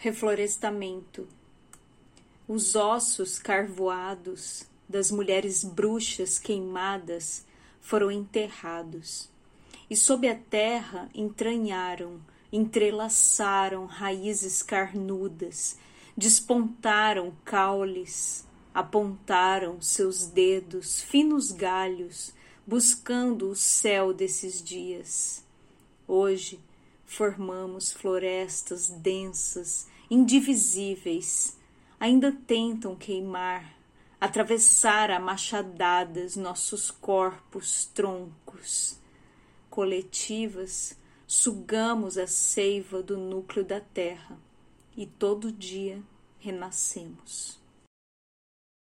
Reflorestamento. Os ossos carvoados das mulheres bruxas queimadas foram enterrados, e sob a terra entranharam, entrelaçaram raízes carnudas, despontaram caules, apontaram seus dedos, finos galhos, buscando o céu desses dias. Hoje, formamos florestas densas, indivisíveis, ainda tentam queimar, atravessar a machadadas nossos corpos, troncos. Coletivas, sugamos a seiva do núcleo da terra e todo dia renascemos.